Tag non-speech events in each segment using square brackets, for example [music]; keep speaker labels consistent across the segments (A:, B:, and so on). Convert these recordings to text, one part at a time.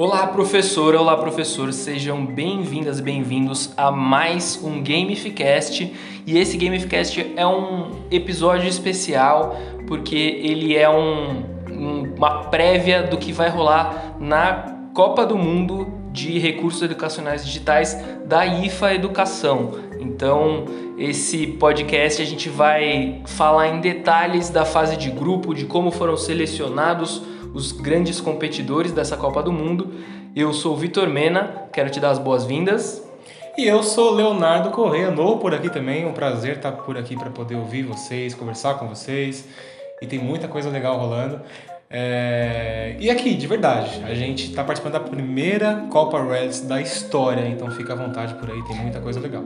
A: Olá, professora, olá, professor, sejam bem-vindas bem-vindos a mais um Gamificast. E esse Gamificast é um episódio especial porque ele é um, um, uma prévia do que vai rolar na Copa do Mundo de Recursos Educacionais Digitais da IFA Educação. Então, esse podcast a gente vai falar em detalhes da fase de grupo, de como foram selecionados os grandes competidores dessa Copa do Mundo. Eu sou o Vitor Mena, quero te dar as boas-vindas.
B: E eu sou Leonardo Correia, novo por aqui também. Um prazer estar por aqui para poder ouvir vocês, conversar com vocês. E tem muita coisa legal rolando. É... E aqui, de verdade, a gente está participando da primeira Copa Reds da história, então fica à vontade por aí, tem muita coisa legal.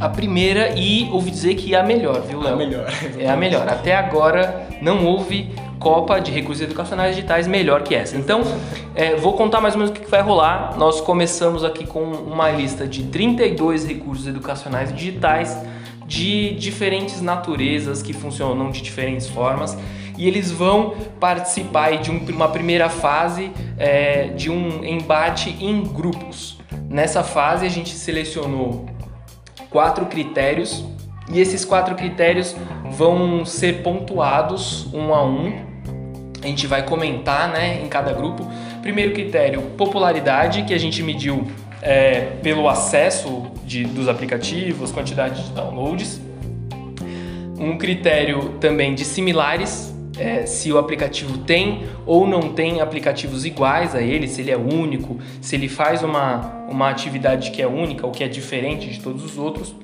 A: A primeira e ouvi dizer que é a melhor, viu, Léo?
B: A melhor. [laughs]
A: É a melhor. Até agora não houve Copa de Recursos Educacionais Digitais melhor que essa. Então, é, vou contar mais ou menos o que vai rolar. Nós começamos aqui com uma lista de 32 recursos educacionais digitais de diferentes naturezas que funcionam de diferentes formas e eles vão participar de um, uma primeira fase é, de um embate em grupos. Nessa fase a gente selecionou quatro critérios e esses quatro critérios vão ser pontuados um a um a gente vai comentar né, em cada grupo. Primeiro critério, popularidade, que a gente mediu é, pelo acesso de, dos aplicativos, quantidade de downloads. Um critério também de similares, é, se o aplicativo tem ou não tem aplicativos iguais a ele, se ele é único, se ele faz uma, uma atividade que é única ou que é diferente de todos os outros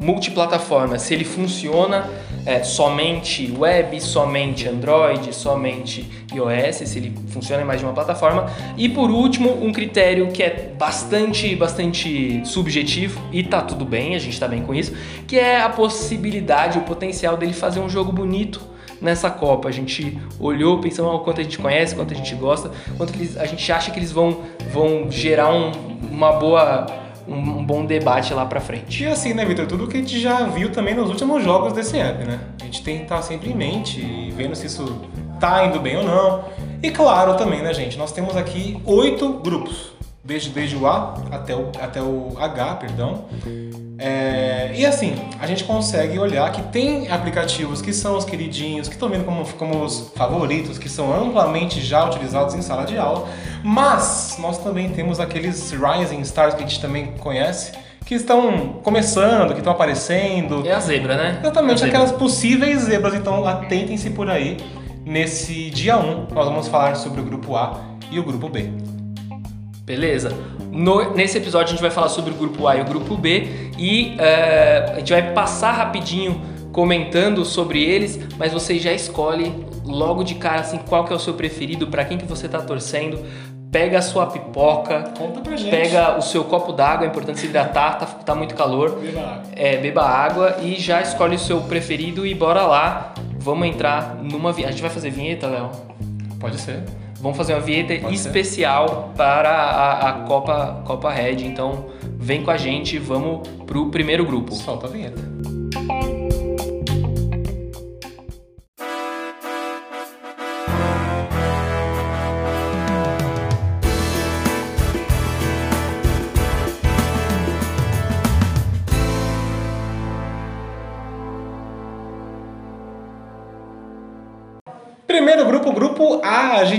A: multiplataforma, se ele funciona é, somente web, somente Android, somente iOS, se ele funciona em mais de uma plataforma. E por último, um critério que é bastante, bastante subjetivo e tá tudo bem, a gente tá bem com isso, que é a possibilidade, o potencial dele fazer um jogo bonito nessa Copa. A gente olhou, pensou oh, quanto a gente conhece, quanto a gente gosta, quanto eles, a gente acha que eles vão, vão gerar um, uma boa um, bom debate lá pra frente.
B: E assim, né, Vitor? Tudo que a gente já viu também nos últimos jogos desse app, né? A gente tem que estar sempre em mente e vendo se isso tá indo bem ou não. E claro também, né, gente? Nós temos aqui oito grupos, desde, desde o A até o, até o H, perdão. É, e assim, a gente consegue olhar que tem aplicativos que são os queridinhos, que estão vindo como, como os favoritos, que são amplamente já utilizados em sala de aula, mas nós também temos aqueles Rising Stars que a gente também conhece, que estão começando, que estão aparecendo.
A: É a zebra, né?
B: Exatamente,
A: é
B: aquelas possíveis zebras, então atentem-se por aí. Nesse dia 1, nós vamos falar sobre o grupo A e o grupo B.
A: Beleza? No, nesse episódio a gente vai falar sobre o grupo A e o grupo B e uh, a gente vai passar rapidinho comentando sobre eles, mas você já escolhe logo de cara assim qual que é o seu preferido, para quem que você está torcendo. Pega a sua pipoca,
B: Conta pra gente.
A: pega o seu copo d'água, é importante se hidratar, tá, tá muito calor.
B: Beba água.
A: É, beba água e já escolhe o seu preferido e bora lá. Vamos entrar numa vinheta. A gente vai fazer vinheta, Léo?
B: Pode ser.
A: Vamos fazer uma vinheta
B: Pode
A: especial para a, a, Copa, Copa Red. Então vem com a gente, vamos pro primeiro grupo.
B: Solta a vinheta.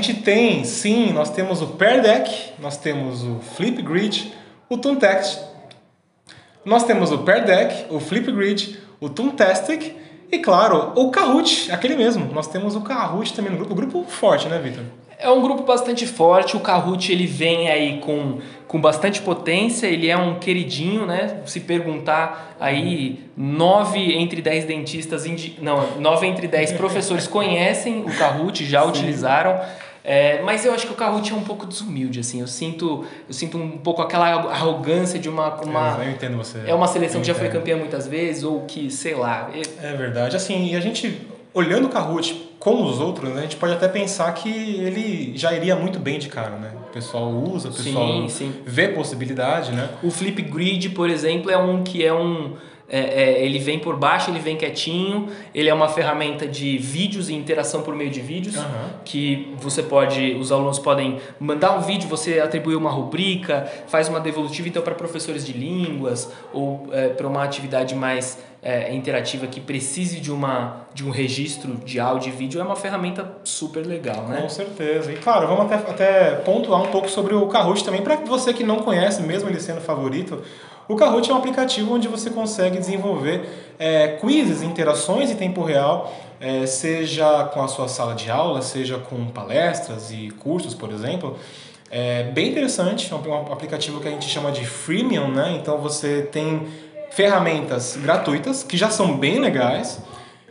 B: Gente tem, sim, nós temos o Pair Deck, nós temos o Flip Grid, o Toontext, nós temos o Pair Deck, o Flip Grid, o Toontastic e, claro, o Kahoot, aquele mesmo. Nós temos o Kahoot também no grupo, grupo forte, né, Victor?
A: É um grupo bastante forte, o Kahoot ele vem aí com, com bastante potência, ele é um queridinho, né? Se perguntar aí, nove entre dez dentistas, indi... não, nove entre dez professores [laughs] conhecem o Kahoot, já Sim. utilizaram. É, mas eu acho que o Kahoot é um pouco desumilde, assim. Eu sinto, eu sinto um pouco aquela arrogância de uma. uma
B: eu, eu entendo você.
A: É uma seleção que já foi campeã muitas vezes, ou que, sei lá.
B: É, é verdade. Assim, e a gente olhando o Kahoot como os outros, né, a gente pode até pensar que ele já iria muito bem de cara, né? O pessoal usa, o pessoal
A: Sim, sim.
B: vê possibilidade, né?
A: O Flipgrid, por exemplo, é um que é um. É, é, ele vem por baixo, ele vem quietinho, ele é uma ferramenta de vídeos e interação por meio de vídeos,
B: Aham.
A: que você pode, os alunos podem mandar um vídeo, você atribui uma rubrica, faz uma devolutiva, então para professores de línguas ou para uma atividade mais é, interativa que precise de, uma, de um registro de áudio e vídeo, é uma ferramenta super legal, né?
B: Com certeza. E claro, vamos até, até pontuar um pouco sobre o Kahoot também, para você que não conhece, mesmo ele sendo favorito. O Kahoot é um aplicativo onde você consegue desenvolver é, quizzes, interações em tempo real, é, seja com a sua sala de aula, seja com palestras e cursos, por exemplo. É bem interessante, é um aplicativo que a gente chama de freemium, né? Então você tem ferramentas gratuitas que já são bem legais.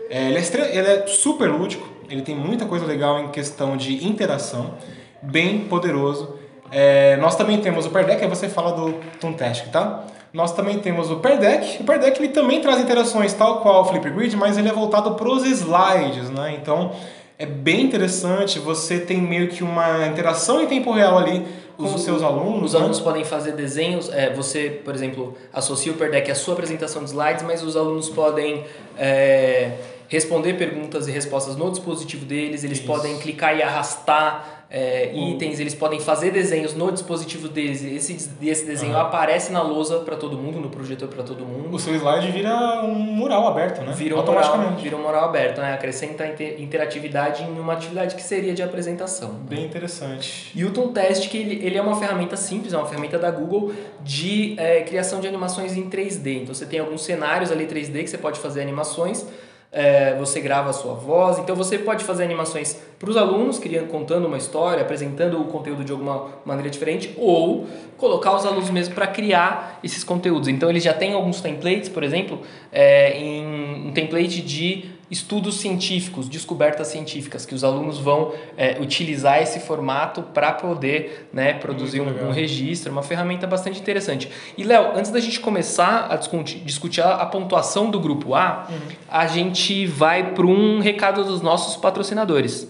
B: É, ele, é ele é super lúdico, ele tem muita coisa legal em questão de interação, bem poderoso. É, nós também temos o Perdeck, aí você fala do Toontastic, tá? Nós também temos o Perdeck. O Perdeck ele também traz interações tal qual o Flipgrid, mas ele é voltado para os slides, né? Então é bem interessante, você tem meio que uma interação em tempo real ali com os, seus alunos.
A: Os
B: né?
A: alunos podem fazer desenhos. é, você, por exemplo, associa o Perdeck à sua apresentação de slides, mas os alunos podem é, responder perguntas e respostas no dispositivo deles. Eles
B: Isso.
A: podem clicar e arrastar é, itens. Eles podem fazer desenhos no dispositivo deles. Esse, esse desenho
B: Aham.
A: aparece na lousa para todo mundo, no projetor para todo mundo.
B: O seu slide vira um mural aberto, né?
A: Vira um mural, vira um mural aberto, né? Acrescenta inter- interatividade em uma atividade que seria de apresentação.
B: Bem interessante.
A: E o Toontastic, ele, ele é uma ferramenta simples, é uma ferramenta da Google de é, criação de animações em 3D. Então você tem alguns cenários ali 3D que você pode fazer animações, é, você grava a sua voz, então você pode fazer animações para os alunos, criando, contando uma história, apresentando o conteúdo de alguma maneira diferente, ou colocar os alunos mesmo para criar esses conteúdos. Então ele já tem alguns templates, por exemplo, é, em um template de estudos científicos, descobertas científicas, que os alunos vão é, utilizar esse formato para poder né, produzir um, um registro, é uma ferramenta bastante interessante. E Léo, antes da gente começar a discutir, a, a pontuação do grupo A, a gente vai para um recado dos nossos patrocinadores.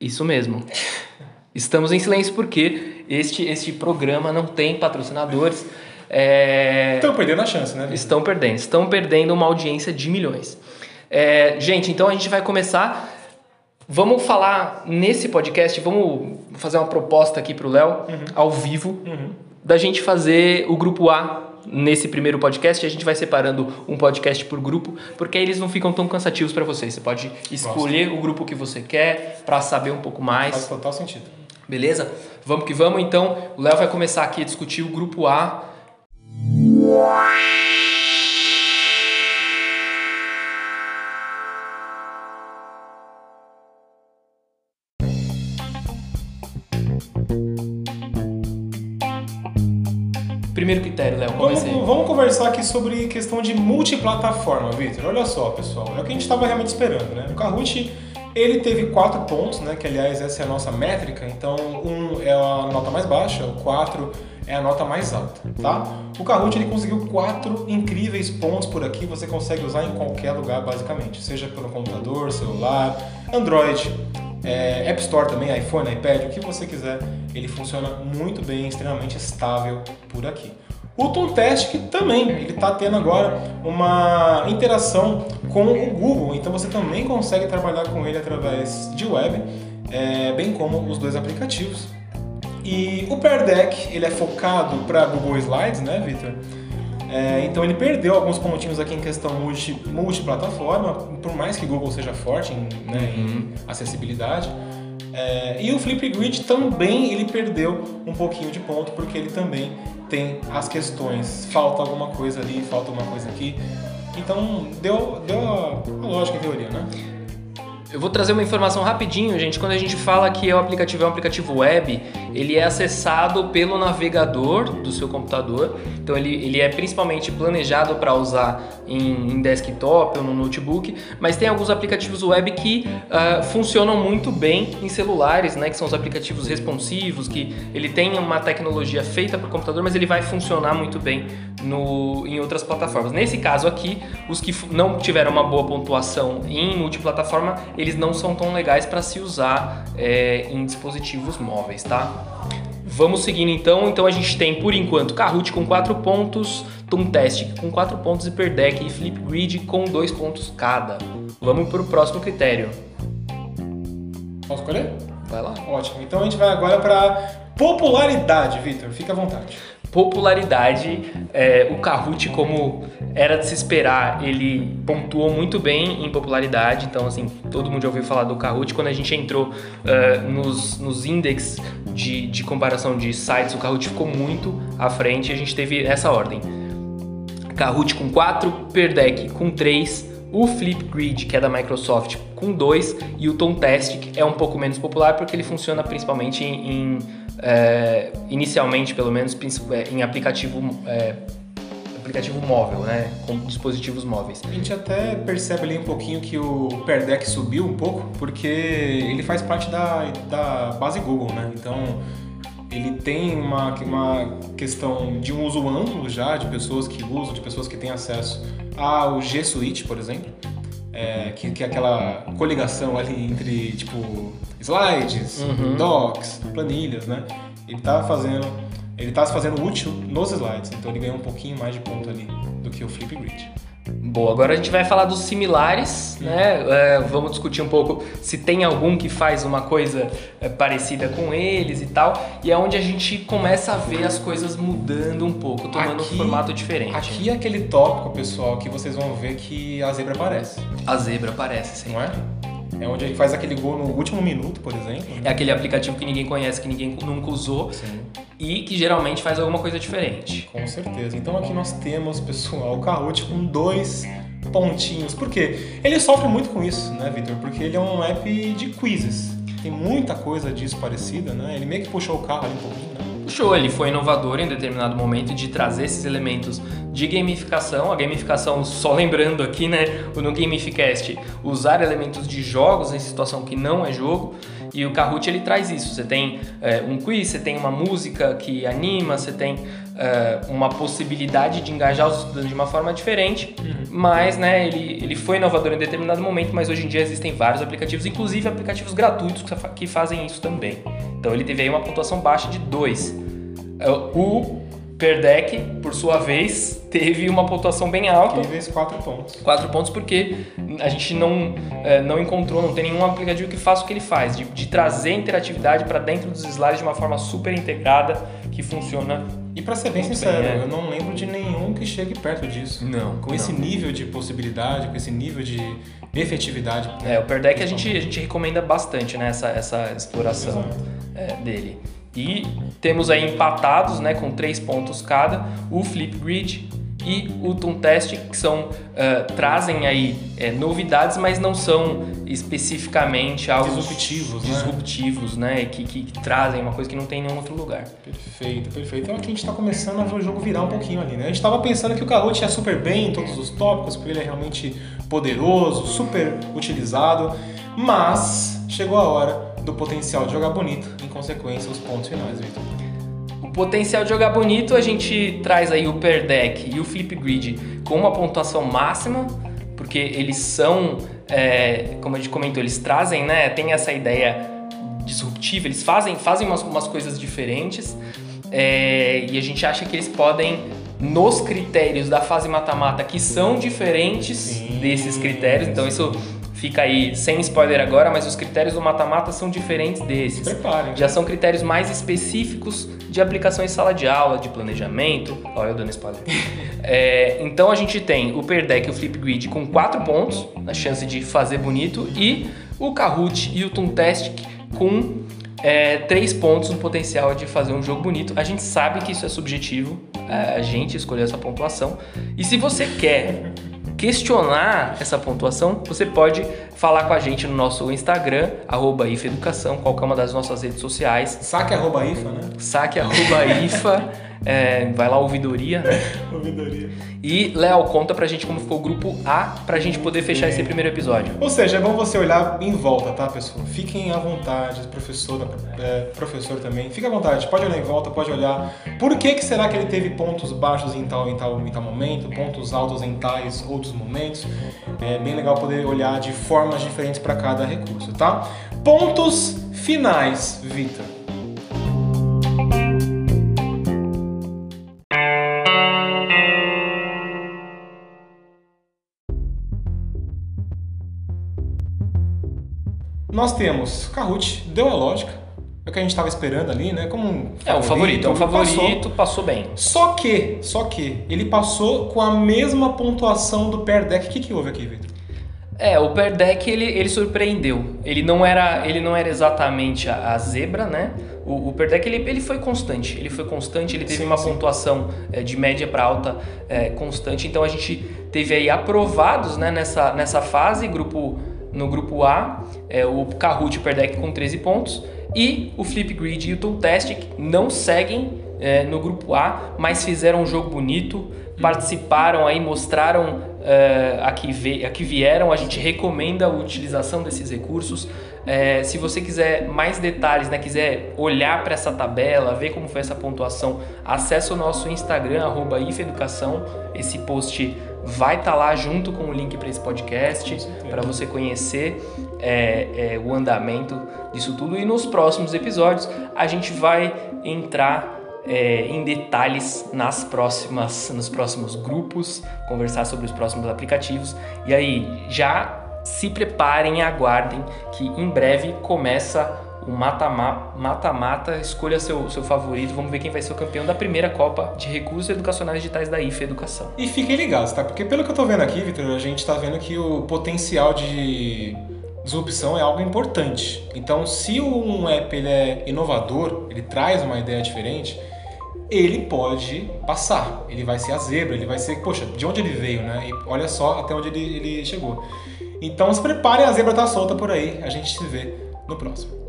A: Isso mesmo. [laughs] Estamos em silêncio porque este, este programa não tem patrocinadores. É,
B: Estão perdendo a chance, né?
A: Estão perdendo, estão perdendo uma audiência de milhões. É, gente, então a gente vai começar. Vamos falar nesse podcast, vamos fazer uma proposta aqui pro Léo, ao vivo, da gente fazer o grupo A nesse primeiro podcast. A gente vai separando um podcast por grupo, porque aí eles não ficam tão cansativos para vocês. Você pode escolher o grupo que você quer para saber um pouco mais.
B: Faz total sentido.
A: Beleza? Vamos que vamos. Então, o Léo vai começar aqui a discutir o grupo A. Primeiro critério, Léo,
B: Vamos, vamos conversar aqui sobre questão de multiplataforma, Victor. Olha só, pessoal, é o que a gente estava realmente esperando, né? O Kahoot, ele teve quatro pontos, né? Que aliás essa é a nossa métrica. Então, um é a nota mais baixa, o quatro é a nota mais alta, tá? O Kahoot ele conseguiu quatro incríveis pontos por aqui. Você consegue usar em qualquer lugar, basicamente, seja pelo computador, celular, Android. É, App Store também, iPhone, iPad, o que você quiser, ele funciona muito bem, extremamente estável por aqui. O Toontastic também, ele está tendo agora uma interação com o Google, então você também consegue trabalhar com ele através de web, é, bem como os dois aplicativos. E o Pear Deck, ele é focado para Google Slides, né, Victor? É, então ele perdeu alguns pontinhos aqui em questão multi, multiplataforma, por mais que Google seja forte em, né, em acessibilidade. É, e o Flipgrid também ele perdeu um pouquinho de ponto, porque ele também tem as questões. Falta alguma coisa ali, falta alguma coisa aqui. Então deu, deu a, a lógica em teoria, né?
A: Eu vou trazer uma informação rapidinho, gente. Quando a gente fala que o aplicativo é um aplicativo web, ele é acessado pelo navegador do seu computador. Então ele, ele é principalmente planejado para usar em, em, desktop ou no notebook, mas tem alguns aplicativos web que uh, funcionam muito bem em celulares, né? Que são os aplicativos responsivos, que ele tem uma tecnologia feita para o computador, mas ele vai funcionar muito bem no, em outras plataformas. Nesse caso aqui, os que não tiveram uma boa pontuação em multiplataforma, eles não são tão legais para se usar é, em dispositivos móveis, tá? Vamos seguindo então. Então a gente tem por enquanto Kahoot com 4 pontos, Toontastic com 4 pontos, Hyperdeck e Flipgrid com 2 pontos cada. Vamos para o próximo critério.
B: Posso escolher?
A: Vai lá.
B: Ótimo. Então a gente vai agora para popularidade, Victor. Fica à vontade
A: popularidade, é, o Kahoot, como era de se esperar, ele pontuou muito bem em popularidade. Então, assim, todo mundo já ouviu falar do Kahoot. Quando a gente entrou uh, nos, nos index de, de comparação de sites, o Kahoot ficou muito à frente. A gente teve essa ordem. Kahoot com 4, Perdeck com 3, o Flipgrid, que é da Microsoft, com 2 e o Tomtastic é um pouco menos popular porque ele funciona principalmente em, em é, inicialmente pelo menos é, em aplicativo é, aplicativo móvel, né, com dispositivos móveis.
B: A gente até percebe ali um pouquinho que o Perdeck subiu um pouco porque ele faz parte da, da base Google, né? Então ele tem uma, uma questão de um uso amplo já, de pessoas que usam, de pessoas que têm acesso ao G Suite, por exemplo, é, que, que é aquela coligação ali entre, tipo, slides, uhum. docs, planilhas, né? Ele tá fazendo, ele tá se fazendo útil nos slides, então ele ganha um pouquinho mais de ponto ali do que o Flipgrid.
A: Boa, agora a gente vai falar dos similares, né? É, vamos discutir um pouco se tem algum que faz uma coisa é, parecida com eles e tal. E é onde a gente começa a ver as coisas mudando um pouco, tomando aqui, um formato diferente.
B: Aqui é aquele tópico, pessoal, que vocês vão ver que a zebra aparece.
A: A zebra aparece, sim.
B: Não é? É onde a gente faz aquele gol no último minuto, por exemplo. Né?
A: É aquele aplicativo que ninguém conhece, que ninguém nunca usou Sim. E que geralmente faz alguma coisa diferente.
B: Com certeza. Então aqui nós temos, pessoal, o Kahoot com dois pontinhos. Por quê? Ele sofre muito com isso, né, Victor? Porque ele é um app de quizzes. Tem muita coisa disso parecida, né? Ele meio que puxou o carro ali um pouquinho, né?
A: Puxou, ele foi inovador em determinado momento de trazer esses elementos de gamificação. A gamificação, só lembrando aqui, né, no Gamificast, usar elementos de jogos em situação que não é jogo. E o Kahoot ele traz isso. Você tem é, um quiz, você tem uma música que anima, você tem é, uma possibilidade de engajar os estudantes de uma forma diferente, uhum. mas né, ele, ele foi inovador em determinado momento, mas hoje em dia existem vários aplicativos, inclusive aplicativos gratuitos que fazem isso também. Então ele teve aí uma pontuação baixa de 2. É, o Perdeck, por sua vez, teve uma pontuação bem alta.
B: vezes 4 pontos.
A: 4 pontos porque a gente não, é, não encontrou, não tem nenhum aplicativo que faça o que ele faz, de, de trazer interatividade para dentro dos slides de uma forma super integrada que funciona.
B: E para ser bem sincero, bem, é. eu não lembro de nenhum que chegue perto disso.
A: Não.
B: Com
A: não.
B: esse nível de possibilidade, com esse nível de efetividade.
A: Né? É, o Perdeck a gente, a gente recomenda bastante né, essa, essa exploração é, dele. E temos aí empatados, né, com três pontos cada, o Flipgrid e o Test, que são uh, trazem aí é, novidades, mas não são especificamente algo
B: disruptivos,
A: disruptivos, né? né? Que, que, que, trazem uma coisa que não tem em nenhum outro lugar.
B: Perfeito, perfeito. Então aqui a gente está começando a ver o jogo virar um pouquinho ali, né? A gente estava pensando que o Kahoot ia super bem em todos os tópicos, porque ele é realmente poderoso, super utilizado, mas chegou a hora do potencial de jogar bonito, consequência, os pontos finais, Victor.
A: O potencial de jogar bonito, a gente traz aí o Per Deck e o Flip Grid com uma pontuação máxima, porque eles são, é, como a gente comentou, eles trazem, né, tem essa ideia disruptiva, eles fazem, fazem umas, umas coisas diferentes é, e a gente acha que eles podem nos critérios da fase mata-mata que são diferentes Sim. desses critérios, então isso Fica aí, sem spoiler agora, mas os critérios do mata-mata são diferentes desses.
B: Preparem.
A: Já são critérios mais específicos de aplicação em sala de aula, de planejamento. Olha eu dando spoiler. [laughs] é, então a gente tem o Perdeck e o Flipgrid com 4 pontos na chance de fazer bonito e o Kahoot e o Toontastic com é, 3 pontos no potencial de fazer um jogo bonito. A gente sabe que isso é subjetivo, a gente escolheu essa pontuação. E se você quer questionar essa pontuação, você pode falar com a gente no nosso Instagram, arroba IFEducação, qualquer uma das nossas redes sociais.
B: Saque arroba IFA, né?
A: Saque arroba IFA. [laughs] É, vai lá, ouvidoria, né? [laughs]
B: ouvidoria.
A: E, Léo, conta pra gente como ficou o grupo A pra gente poder fechar esse primeiro episódio.
B: Ou seja, é bom você olhar em volta, tá, pessoal? Fiquem à vontade, professor, é, professor também. Fique à vontade, pode olhar em volta, pode olhar. Por que, que será que ele teve pontos baixos em tal, em tal, em tal momento, pontos altos em tais outros momentos? É bem legal poder olhar de formas diferentes para cada recurso, tá? Pontos finais, Vitor. Nós temos Kahoot, deu a lógica. É o que a gente estava esperando ali, né? Como um
A: é um favorito, é um favorito, passou. passou. bem.
B: Só que, só que, ele passou com a mesma pontuação do per deck. O que, que houve aqui, Vitor?
A: É, o per deck ele, ele surpreendeu. Ele não era, ele não era exatamente a, a zebra, né? O, o deck ele, ele foi constante. Ele foi constante, ele teve sim, uma sim. pontuação é, de média para alta é, constante. Então a gente teve aí aprovados né, nessa, nessa fase, grupo no grupo A, é, o Kahoot Perdeck com 13 pontos e o Flipgrid e o Tooltastic não seguem é, no grupo A, mas fizeram um jogo bonito, participaram aí, mostraram é, a, que a que vieram. A gente recomenda a utilização desses recursos. É, se você quiser mais detalhes, né, quiser olhar para essa tabela, ver como foi essa pontuação, acesse o nosso Instagram, arroba IFEducação. Esse post vai estar tá lá junto com o link para esse podcast, para você conhecer é, é, o andamento disso tudo. E nos próximos episódios a gente vai entrar é, em detalhes nas próximas, nos próximos grupos, conversar sobre os próximos aplicativos. E aí, já se preparem e aguardem que em breve começa o mata-mata, escolha seu, seu favorito, vamos ver quem vai ser o campeão da primeira Copa de Recursos Educacionais Digitais da IFE Educação.
B: E fiquem ligados, tá? Porque pelo que eu tô vendo aqui, Vitor, a gente tá vendo que o potencial de disrupção é algo importante. Então, se um app ele é inovador, ele traz uma ideia diferente, ele pode passar, ele vai ser a zebra, ele vai ser, poxa, de onde ele veio, né? E olha só até onde ele, ele chegou. Então se preparem, a zebra tá solta por aí, a gente se vê no próximo.